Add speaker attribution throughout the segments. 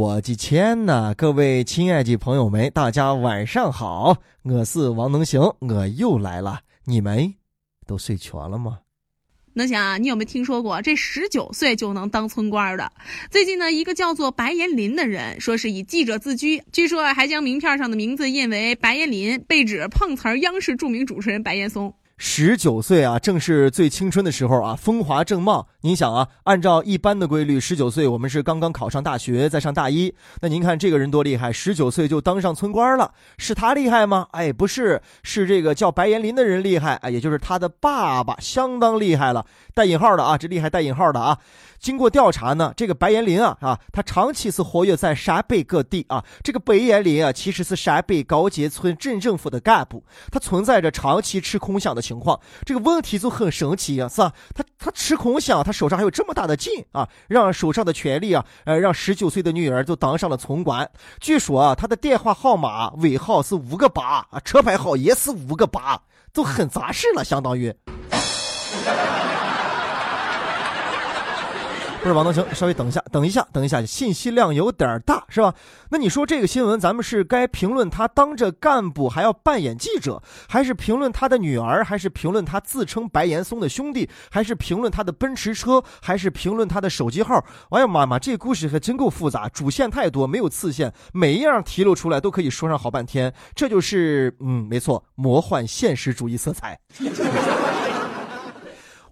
Speaker 1: 我的天呐！各位亲爱的朋友们，大家晚上好，我是王能行，我又来了。你们都睡全了吗？
Speaker 2: 能行啊，你有没有听说过这十九岁就能当村官的？最近呢，一个叫做白岩林的人，说是以记者自居，据说还将名片上的名字印为白岩林，被指碰瓷儿央视著名主持人白岩松。
Speaker 1: 十九岁啊，正是最青春的时候啊，风华正茂。您想啊，按照一般的规律，十九岁我们是刚刚考上大学，在上大一。那您看这个人多厉害，十九岁就当上村官了，是他厉害吗？哎，不是，是这个叫白岩林的人厉害，哎，也就是他的爸爸相当厉害了，带引号的啊，这厉害带引号的啊。经过调查呢，这个白岩林啊啊，他长期是活跃在陕北各地啊。这个白岩林啊，其实是陕北高杰村镇政府的干部，他存在着长期吃空饷的情况。这个问题就很神奇啊，是吧？他他吃空饷，他手上还有这么大的劲啊，让手上的权力啊，呃，让十九岁的女儿就当上了村官。据说啊，他的电话号码尾号是五个八啊，车牌号也是五个八，就很杂事了，相当于。不是王能行，稍微等一下，等一下，等一下，信息量有点大，是吧？那你说这个新闻，咱们是该评论他当着干部还要扮演记者，还是评论他的女儿，还是评论他自称白岩松的兄弟，还是评论他的奔驰车，还是评论他的手机号？哎呀妈妈，这故事还真够复杂，主线太多，没有次线，每一样提溜出来都可以说上好半天。这就是，嗯，没错，魔幻现实主义色彩。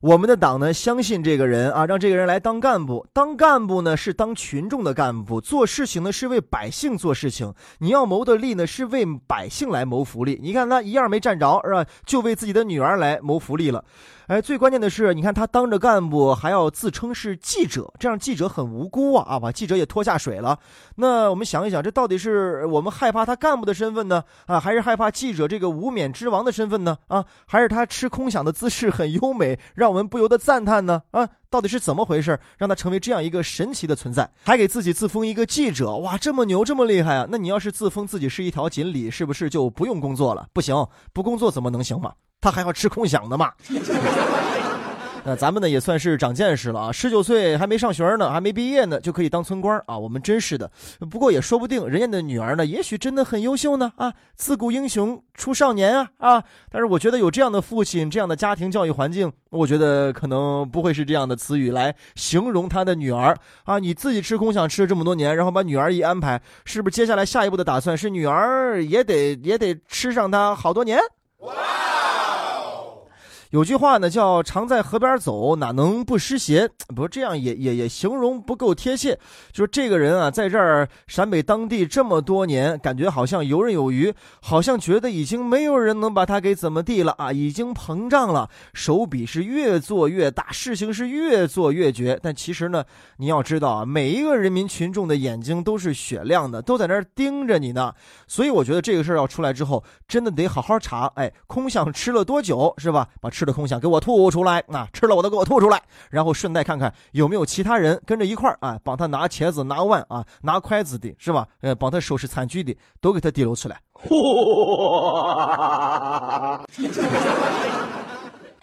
Speaker 1: 我们的党呢，相信这个人啊，让这个人来当干部。当干部呢，是当群众的干部，做事情呢是为百姓做事情。你要谋的利呢，是为百姓来谋福利。你看他一样没占着，是吧？就为自己的女儿来谋福利了。哎，最关键的是，你看他当着干部还要自称是记者，这样记者很无辜啊啊，把记者也拖下水了。那我们想一想，这到底是我们害怕他干部的身份呢，啊，还是害怕记者这个无冕之王的身份呢？啊，还是他吃空饷的姿势很优美，让我们不由得赞叹呢？啊，到底是怎么回事，让他成为这样一个神奇的存在，还给自己自封一个记者？哇，这么牛，这么厉害啊！那你要是自封自己是一条锦鲤，是不是就不用工作了？不行，不工作怎么能行嘛？他还要吃空饷的嘛？那咱们呢也算是长见识了啊！十九岁还没上学呢，还没毕业呢，就可以当村官啊！我们真是的。不过也说不定，人家的女儿呢，也许真的很优秀呢啊！自古英雄出少年啊啊！但是我觉得有这样的父亲，这样的家庭教育环境，我觉得可能不会是这样的词语来形容他的女儿啊！你自己吃空饷吃了这么多年，然后把女儿一安排，是不是接下来下一步的打算是女儿也得也得吃上他好多年？有句话呢，叫“常在河边走，哪能不湿鞋”。不过这样也也也形容不够贴切。就是这个人啊，在这儿陕北当地这么多年，感觉好像游刃有余，好像觉得已经没有人能把他给怎么地了啊，已经膨胀了，手笔是越做越大，事情是越做越绝。但其实呢，你要知道啊，每一个人民群众的眼睛都是雪亮的，都在那儿盯着你呢。所以我觉得这个事儿要出来之后，真的得好好查。哎，空想吃了多久是吧？把。吃的空饷给我吐出来啊！吃了我都给我吐出来，然后顺带看看有没有其他人跟着一块啊，帮他拿茄子、拿碗啊、拿筷子的是吧？呃，帮他收拾餐具的，都给他提溜出来。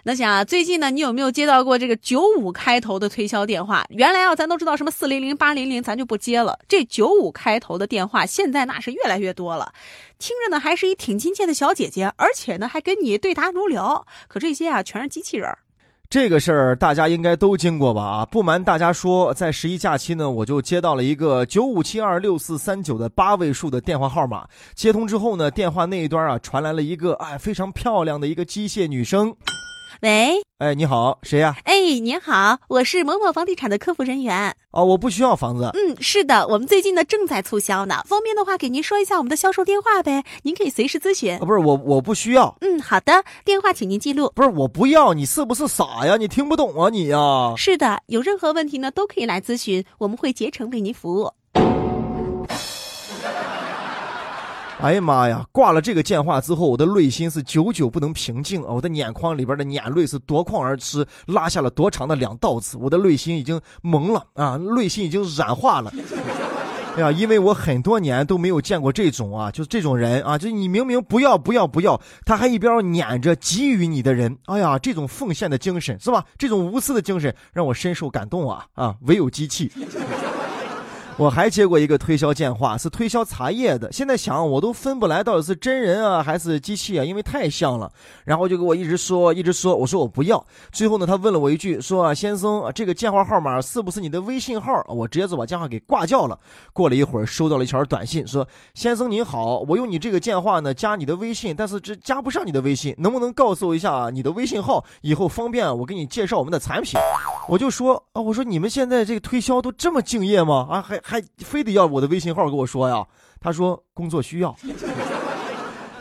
Speaker 2: 那想最近呢，你有没有接到过这个九五开头的推销电话？原来啊，咱都知道什么四零零、八零零，咱就不接了。这九五开头的电话，现在那是越来越多了。听着呢，还是一挺亲切的小姐姐，而且呢，还跟你对答如流。可这些啊，全是机器人。
Speaker 1: 这个事儿大家应该都经过吧？啊，不瞒大家说，在十一假期呢，我就接到了一个九五七二六四三九的八位数的电话号码。接通之后呢，电话那一端啊，传来了一个哎非常漂亮的一个机械女声。
Speaker 2: 喂，
Speaker 1: 哎，你好，谁呀？
Speaker 2: 哎，您好，我是某某房地产的客服人员。
Speaker 1: 哦，我不需要房子。
Speaker 2: 嗯，是的，我们最近呢正在促销呢，方便的话给您说一下我们的销售电话呗，您可以随时咨询啊。
Speaker 1: 不是我，我不需要。
Speaker 2: 嗯，好的，电话请您记录。
Speaker 1: 不是我不要，你是不是傻呀？你听不懂啊你呀？
Speaker 2: 是的，有任何问题呢都可以来咨询，我们会竭诚为您服务。
Speaker 1: 哎呀妈呀！挂了这个电话之后，我的内心是久久不能平静啊！我的眼眶里边的眼泪是夺眶而出，拉下了多长的两道子。我的内心已经蒙了啊，内心已经软化了。哎呀，因为我很多年都没有见过这种啊，就是这种人啊，就你明明不要不要不要，他还一边撵着给予你的人。哎呀，这种奉献的精神是吧？这种无私的精神让我深受感动啊啊！唯有机器。我还接过一个推销电话，是推销茶叶的。现在想，我都分不来到底是真人啊还是机器啊，因为太像了。然后就给我一直说，一直说，我说我不要。最后呢，他问了我一句，说啊，先生，这个电话号码是不是你的微信号？我直接就把电话给挂掉了。过了一会儿，收到了一条短信，说先生您好，我用你这个电话呢加你的微信，但是这加不上你的微信，能不能告诉我一下你的微信号，以后方便我给你介绍我们的产品？我就说啊，我说你们现在这个推销都这么敬业吗？啊，还还非得要我的微信号跟我说呀？他说工作需要。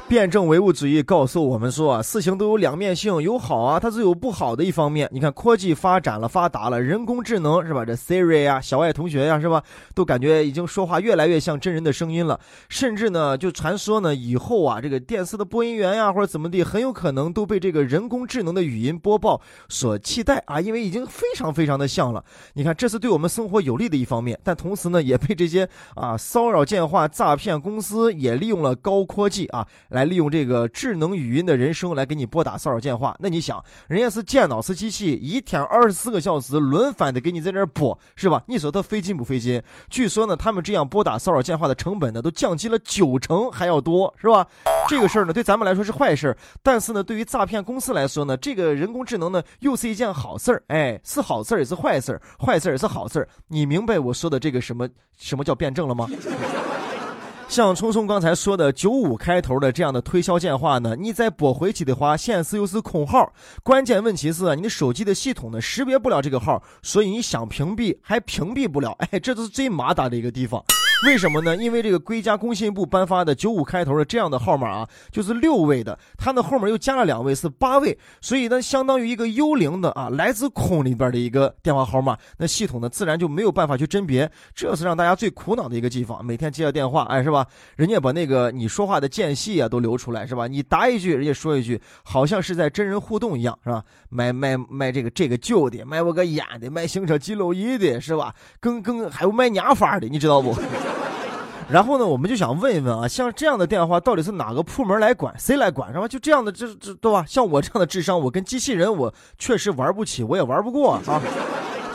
Speaker 1: 辩证唯物主义告诉我们说啊，事情都有两面性，有好啊，它是有不好的一方面。你看科技发展了、发达了，人工智能是吧？这 Siri 呀、小爱同学呀是吧？都感觉已经说话越来越像真人的声音了。甚至呢，就传说呢，以后啊，这个电视的播音员呀或者怎么地，很有可能都被这个人工智能的语音播报所替代啊，因为已经非常非常的像了。你看，这是对我们生活有利的一方面，但同时呢，也被这些啊骚扰电话诈骗公司也利用了高科技啊。来利用这个智能语音的人声来给你拨打骚扰电话，那你想，人家是电脑是机器，一天二十四个小时轮番的给你在那拨，是吧？你说他费劲不费劲？据说呢，他们这样拨打骚扰电话的成本呢，都降低了九成还要多，是吧？这个事儿呢，对咱们来说是坏事儿，但是呢，对于诈骗公司来说呢，这个人工智能呢，又是一件好事儿，哎，是好事儿也是坏事儿，坏事儿也是好事儿，你明白我说的这个什么什么叫辩证了吗？像聪聪刚才说的九五开头的这样的推销电话呢，你再拨回去的话，显示又是空号。关键问题是，你的手机的系统呢识别不了这个号，所以你想屏蔽还屏蔽不了。哎，这就是最麻烦的一个地方。为什么呢？因为这个国家工信部颁发的九五开头的这样的号码啊，就是六位的，它的后面又加了两位是八位，所以呢，相当于一个幽灵的啊，来自空里边的一个电话号码，那系统呢自然就没有办法去甄别，这是让大家最苦恼的一个地方。每天接到电话，哎，是吧？人家把那个你说话的间隙啊都留出来，是吧？你答一句，人家说一句，好像是在真人互动一样，是吧？卖卖卖这个这个旧的，卖我个烟的，卖行车记录仪的，是吧？更更还有卖娘法的，你知道不？然后呢，我们就想问一问啊，像这样的电话到底是哪个部门来管，谁来管，是吧？就这样的，这这对吧？像我这样的智商，我跟机器人，我确实玩不起，我也玩不过啊。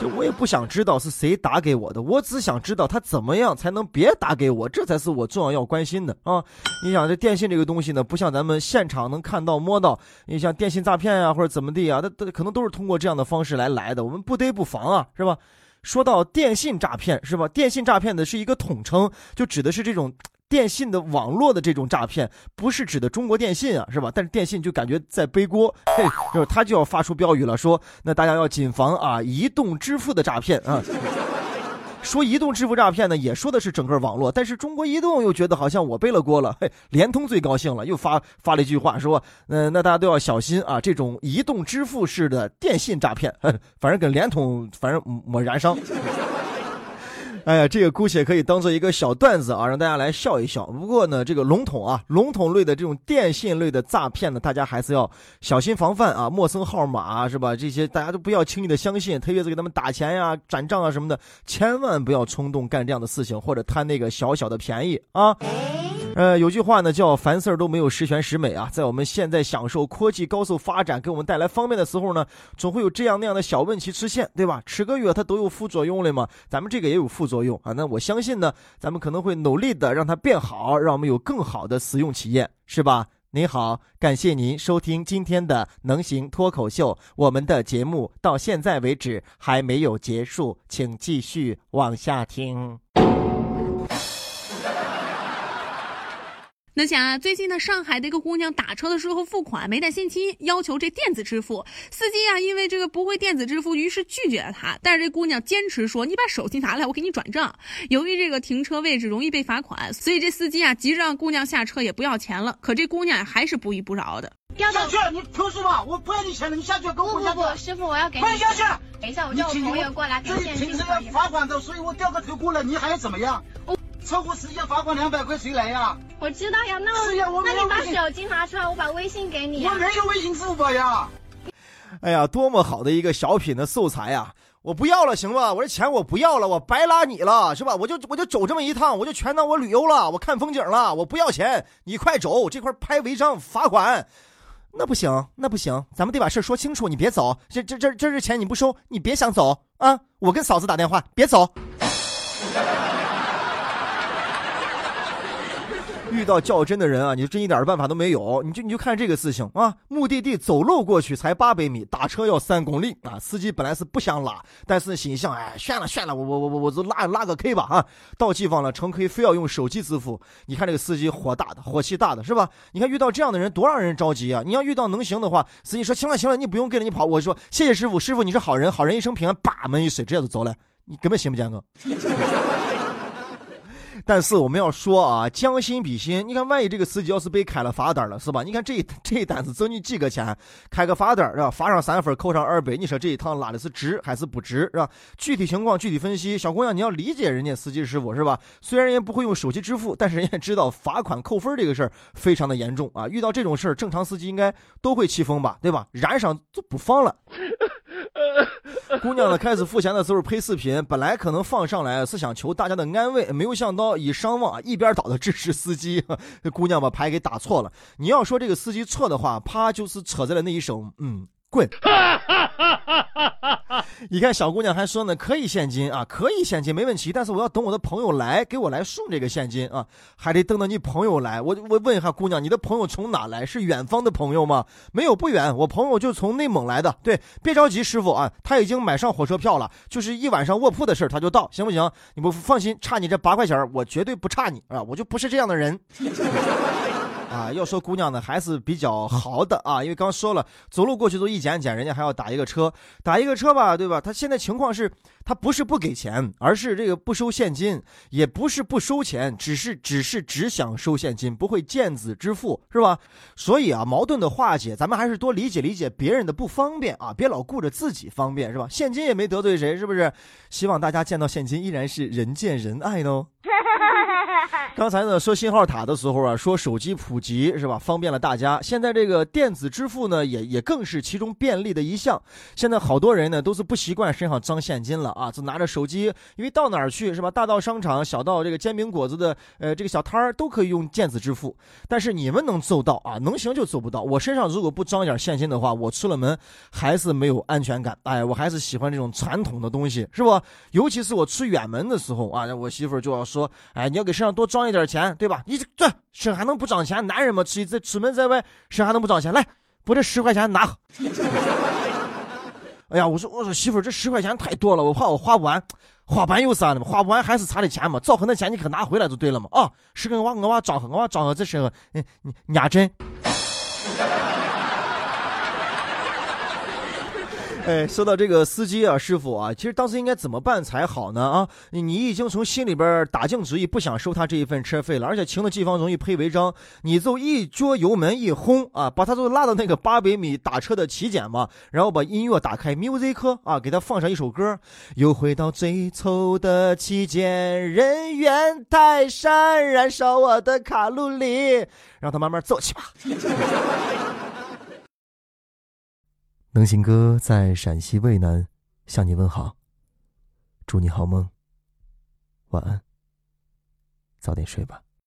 Speaker 1: 就我也不想知道是谁打给我的，我只想知道他怎么样才能别打给我，这才是我重要要关心的啊！你想这电信这个东西呢，不像咱们现场能看到摸到，你像电信诈骗呀或者怎么地啊，它它可能都是通过这样的方式来来的，我们不得不防啊，是吧？说到电信诈骗，是吧？电信诈骗的是一个统称，就指的是这种电信的网络的这种诈骗，不是指的中国电信啊，是吧？但是电信就感觉在背锅，嘿，就是他就要发出标语了，说那大家要谨防啊，移动支付的诈骗啊。说移动支付诈骗呢，也说的是整个网络，但是中国移动又觉得好像我背了锅了。嘿，联通最高兴了，又发发了一句话，说，嗯，那大家都要小心啊，这种移动支付式的电信诈骗，反正跟联通反正没燃烧。哎呀，这个姑且可以当做一个小段子啊，让大家来笑一笑。不过呢，这个笼统啊，笼统类的这种电信类的诈骗呢，大家还是要小心防范啊。陌生号码是吧？这些大家都不要轻易的相信，特别是给他们打钱呀、转账啊什么的，千万不要冲动干这样的事情，或者贪那个小小的便宜啊。呃，有句话呢叫“凡事都没有十全十美”啊，在我们现在享受科技高速发展给我们带来方便的时候呢，总会有这样那样的小问题出现，对吧？吃个药它都有副作用了嘛，咱们这个也有副作用啊。那我相信呢，咱们可能会努力的让它变好，让我们有更好的使用体验，是吧？您好，感谢您收听今天的能行脱口秀，我们的节目到现在为止还没有结束，请继续往下听。
Speaker 2: 那想啊，最近呢，上海的一个姑娘打车的时候付款没带现金，要求这电子支付。司机啊，因为这个不会电子支付，于是拒绝了她。但是这姑娘坚持说：“你把手机拿来，我给你转账。”由于这个停车位置容易被罚款，所以这司机啊急着让姑娘下车，也不要钱了。可这姑娘还是不依不饶的。
Speaker 3: 下去，你投诉吧，我不要你钱了，你下去，跟我
Speaker 4: 不不不，师傅，我要给你。
Speaker 3: 快下去！
Speaker 4: 等一下，我叫我朋友过来给现金。
Speaker 3: 这停车要罚款的，所以我掉个头过来，你还要怎么样？超过时间罚款两百块，谁来呀？
Speaker 4: 我知道呀，那
Speaker 3: 是呀，我
Speaker 4: 那你把手机拿出来，我把微信给你。
Speaker 3: 我没有微信支付宝呀。
Speaker 1: 哎呀，多么好的一个小品的素材呀！我不要了，行吧？我这钱我不要了，我白拉你了，是吧？我就我就走这么一趟，我就全当我旅游了，我看风景了，我不要钱，你快走，这块拍违章罚款。那不行，那不行，咱们得把事说清楚，你别走，这这这这是钱你不收，你别想走啊！我跟嫂子打电话，别走。遇到较真的人啊，你就真一点办法都没有。你就你就看这个事情啊，目的地走路过去才八百米，打车要三公里啊。司机本来是不想拉，但是心想，哎，算了算了，我我我我我就拉拉个 K 吧啊。到地方了，乘 K 非要用手机支付。你看这个司机火大的，火气大的是吧？你看遇到这样的人多让人着急啊！你要遇到能行的话，司机说行了行了，你不用跟着你跑。我说谢谢师傅，师傅你是好人，好人一生平安，把门一摔，直接就走了。你根本信不见我。但是我们要说啊，将心比心，你看，万一这个司机要是被开了罚单了，是吧？你看这这一单子挣你几个钱，开个罚单是吧？罚上三分，扣上二百，你说这一趟拉的是值还是不值是吧？具体情况具体分析。小姑娘，你要理解人家司机师傅是吧？虽然人家不会用手机支付，但是人家知道罚款扣分这个事儿非常的严重啊。遇到这种事儿，正常司机应该都会气疯吧，对吧？燃上就不放了。姑娘呢，开始付钱的时候拍视频，本来可能放上来是想求大家的安慰，没有想到以伤亡一边倒的支持司机，姑娘把牌给打错了。你要说这个司机错的话，啪就是扯在了那一手，嗯。滚！你看小姑娘还说呢，可以现金啊，可以现金没问题，但是我要等我的朋友来给我来送这个现金啊，还得等到你朋友来。我我问一下姑娘，你的朋友从哪来？是远方的朋友吗？没有，不远，我朋友就从内蒙来的。对，别着急，师傅啊，他已经买上火车票了，就是一晚上卧铺的事他就到，行不行？你不放心，差你这八块钱，我绝对不差你啊，我就不是这样的人。啊，要说姑娘呢，还是比较豪的啊，因为刚说了，走路过去都一捡捡，人家还要打一个车，打一个车吧，对吧？他现在情况是，他不是不给钱，而是这个不收现金，也不是不收钱，只是只是只想收现金，不会见子支付，是吧？所以啊，矛盾的化解，咱们还是多理解理解别人的不方便啊，别老顾着自己方便，是吧？现金也没得罪谁，是不是？希望大家见到现金依然是人见人爱呢。刚才呢说信号塔的时候啊，说手机普及是吧，方便了大家。现在这个电子支付呢，也也更是其中便利的一项。现在好多人呢都是不习惯身上装现金了啊，就拿着手机，因为到哪儿去是吧？大到商场，小到这个煎饼果子的呃这个小摊儿都可以用电子支付。但是你们能做到啊？能行就做不到。我身上如果不装点现金的话，我出了门还是没有安全感。哎，我还是喜欢这种传统的东西，是不？尤其是我出远门的时候啊，我媳妇就要说，哎，你要给身上多装一点钱，对吧？你这这身还能不涨钱？男人嘛，出在出门在外，身还能不找钱？来，把这十块钱拿。哎呀，我说我说媳妇，这十块钱太多了，我怕我花不完。花不完有啥呢嘛？花不完还是差的钱嘛？找很多钱你可拿回来就对了嘛？啊，是跟我我娃装上，我娃装上这身上，嗯，压针。哎，说到这个司机啊，师傅啊，其实当时应该怎么办才好呢？啊，你已经从心里边打定主意，不想收他这一份车费了，而且请的地方容易配违章，你就一脚油门一轰啊，把他就拉到那个八百米打车的起点嘛，然后把音乐打开，music 啊，给他放上一首歌，又回到最初的起点，人猿泰山燃烧我的卡路里，让他慢慢走去吧。能行哥在陕西渭南向你问好，祝你好梦，晚安，早点睡吧。